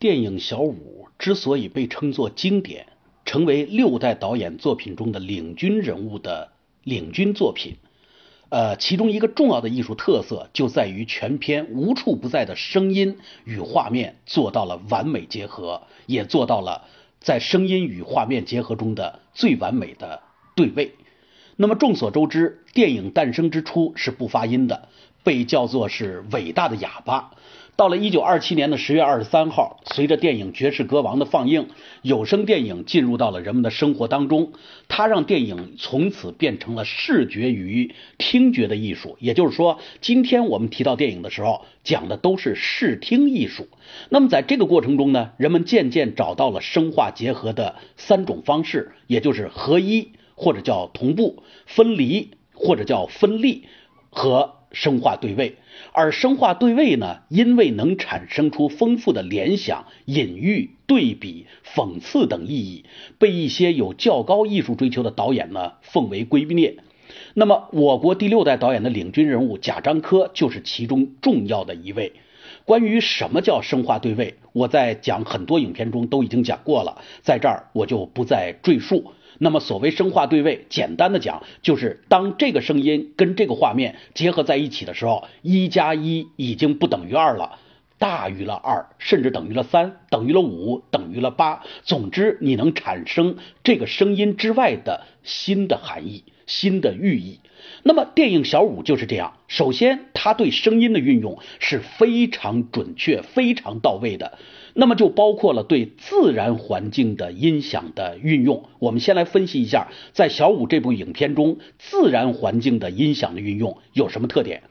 电影《小五》之所以被称作经典，成为六代导演作品中的领军人物的领军作品，呃，其中一个重要的艺术特色就在于全片无处不在的声音与画面做到了完美结合，也做到了在声音与画面结合中的最完美的对位。那么众所周知，电影诞生之初是不发音的，被叫做是伟大的哑巴。到了一九二七年的十月二十三号，随着电影《爵士歌王》的放映，有声电影进入到了人们的生活当中。它让电影从此变成了视觉与听觉的艺术。也就是说，今天我们提到电影的时候，讲的都是视听艺术。那么在这个过程中呢，人们渐渐找到了声画结合的三种方式，也就是合一或者叫同步，分离或者叫分立和。生化对位，而生化对位呢，因为能产生出丰富的联想、隐喻、对比、讽刺等意义，被一些有较高艺术追求的导演呢奉为圭臬。那么，我国第六代导演的领军人物贾樟柯就是其中重要的一位。关于什么叫生化对位，我在讲很多影片中都已经讲过了，在这儿我就不再赘述。那么，所谓声画对位，简单的讲，就是当这个声音跟这个画面结合在一起的时候，一加一已经不等于二了，大于了二，甚至等于了三，等于了五，等于了八。总之，你能产生这个声音之外的新的含义、新的寓意。那么，电影《小五》就是这样。首先，它对声音的运用是非常准确、非常到位的。那么就包括了对自然环境的音响的运用。我们先来分析一下，在《小五》这部影片中，自然环境的音响的运用有什么特点？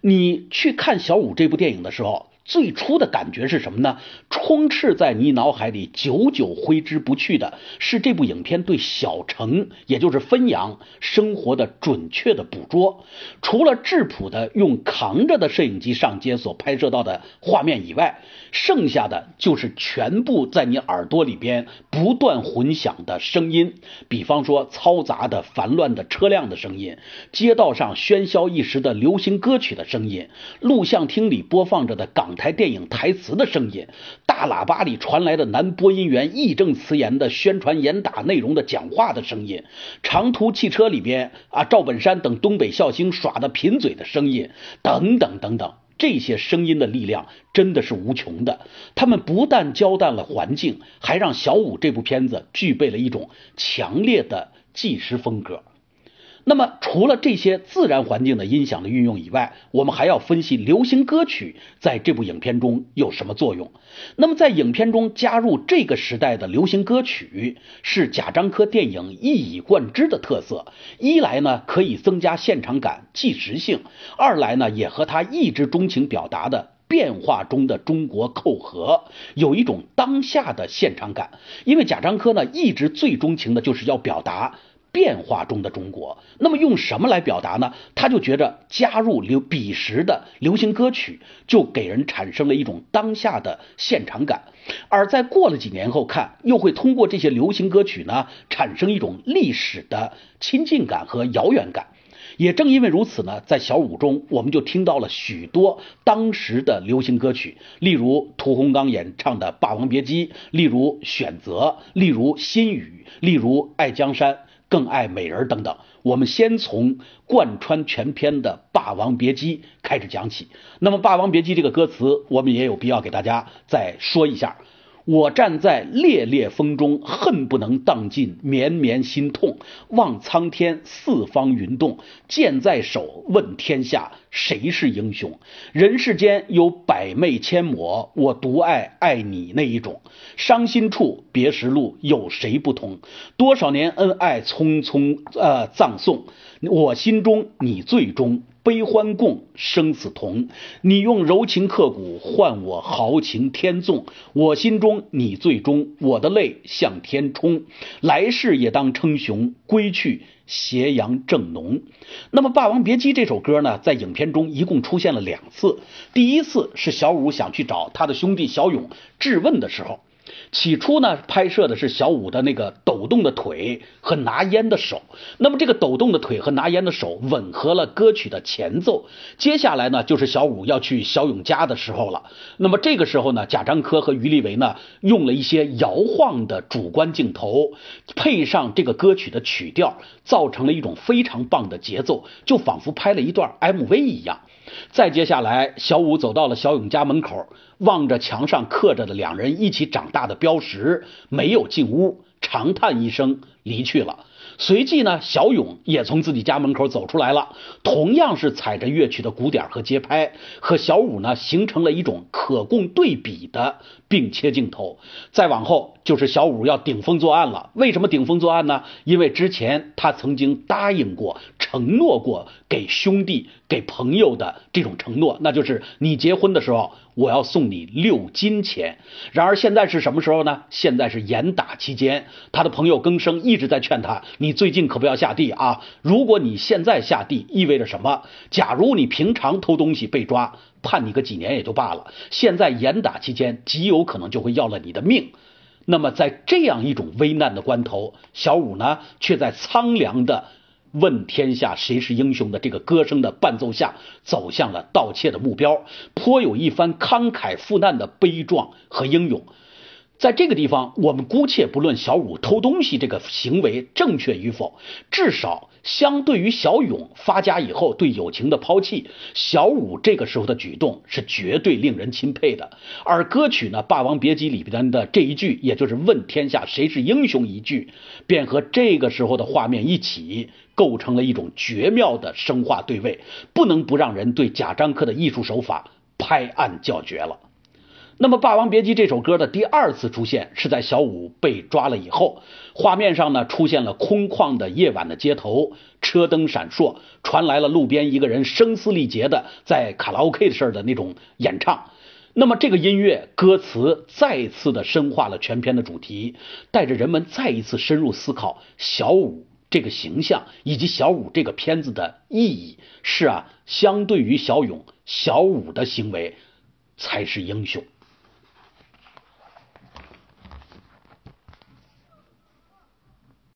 你去看《小五》这部电影的时候。最初的感觉是什么呢？充斥在你脑海里，久久挥之不去的是这部影片对小城，也就是汾阳生活的准确的捕捉。除了质朴的用扛着的摄影机上街所拍摄到的画面以外，剩下的就是全部在你耳朵里边不断混响的声音。比方说嘈杂的、烦乱的车辆的声音，街道上喧嚣一时的流行歌曲的声音，录像厅里播放着的港。台电影台词的声音，大喇叭里传来的男播音员义正辞严的宣传严打内容的讲话的声音，长途汽车里边啊赵本山等东北笑星耍的贫嘴的声音，等等等等，这些声音的力量真的是无穷的。他们不但交代了环境，还让小五这部片子具备了一种强烈的纪实风格。那么，除了这些自然环境的音响的运用以外，我们还要分析流行歌曲在这部影片中有什么作用。那么，在影片中加入这个时代的流行歌曲，是贾樟柯电影一以贯之的特色。一来呢，可以增加现场感、纪实性；二来呢，也和他一直钟情表达的变化中的中国扣合，有一种当下的现场感。因为贾樟柯呢，一直最钟情的就是要表达。变化中的中国，那么用什么来表达呢？他就觉着加入流彼时的流行歌曲，就给人产生了一种当下的现场感，而在过了几年后看，又会通过这些流行歌曲呢，产生一种历史的亲近感和遥远感。也正因为如此呢，在小五中，我们就听到了许多当时的流行歌曲，例如屠洪刚演唱的《霸王别姬》，例如《选择》，例如《心语》，例如《爱江山》。更爱美人等等，我们先从贯穿全篇的《霸王别姬》开始讲起。那么，《霸王别姬》这个歌词，我们也有必要给大家再说一下。我站在烈烈风中，恨不能荡尽绵绵心痛。望苍天，四方云动，剑在手，问天下，谁是英雄？人世间有百媚千抹，我独爱爱你那一种。伤心处，别时路，有谁不同？多少年恩爱，匆匆呃葬送，我心中你最终。悲欢共，生死同。你用柔情刻骨换我豪情天纵，我心中你最终。我的泪向天冲，来世也当称雄。归去，斜阳正浓。那么，《霸王别姬》这首歌呢，在影片中一共出现了两次。第一次是小五想去找他的兄弟小勇质问的时候。起初呢，拍摄的是小五的那个抖动的腿和拿烟的手。那么这个抖动的腿和拿烟的手吻合了歌曲的前奏。接下来呢，就是小五要去小勇家的时候了。那么这个时候呢，贾樟柯和于立维呢，用了一些摇晃的主观镜头，配上这个歌曲的曲调，造成了一种非常棒的节奏，就仿佛拍了一段 MV 一样。再接下来，小五走到了小勇家门口，望着墙上刻着的两人一起长大的标识，没有进屋，长叹一声，离去了。随即呢，小勇也从自己家门口走出来了，同样是踩着乐曲的鼓点和节拍，和小五呢形成了一种可供对比的并切镜头。再往后就是小五要顶风作案了。为什么顶风作案呢？因为之前他曾经答应过、承诺过给兄弟、给朋友的这种承诺，那就是你结婚的时候。我要送你六金钱。然而现在是什么时候呢？现在是严打期间，他的朋友更生一直在劝他：你最近可不要下地啊！如果你现在下地，意味着什么？假如你平常偷东西被抓，判你个几年也就罢了。现在严打期间，极有可能就会要了你的命。那么在这样一种危难的关头，小五呢，却在苍凉的。问天下谁是英雄的这个歌声的伴奏下，走向了盗窃的目标，颇有一番慷慨赴难的悲壮和英勇。在这个地方，我们姑且不论小五偷东西这个行为正确与否，至少相对于小勇发家以后对友情的抛弃，小五这个时候的举动是绝对令人钦佩的。而歌曲呢，《霸王别姬》里边的这一句，也就是“问天下谁是英雄”一句，便和这个时候的画面一起，构成了一种绝妙的声画对位，不能不让人对贾樟柯的艺术手法拍案叫绝了。那么，《霸王别姬》这首歌的第二次出现是在小五被抓了以后，画面上呢出现了空旷的夜晚的街头，车灯闪烁，传来了路边一个人声嘶力竭的在卡拉 OK 的事的那种演唱。那么，这个音乐歌词再次的深化了全片的主题，带着人们再一次深入思考小五这个形象以及小五这个片子的意义。是啊，相对于小勇，小五的行为才是英雄。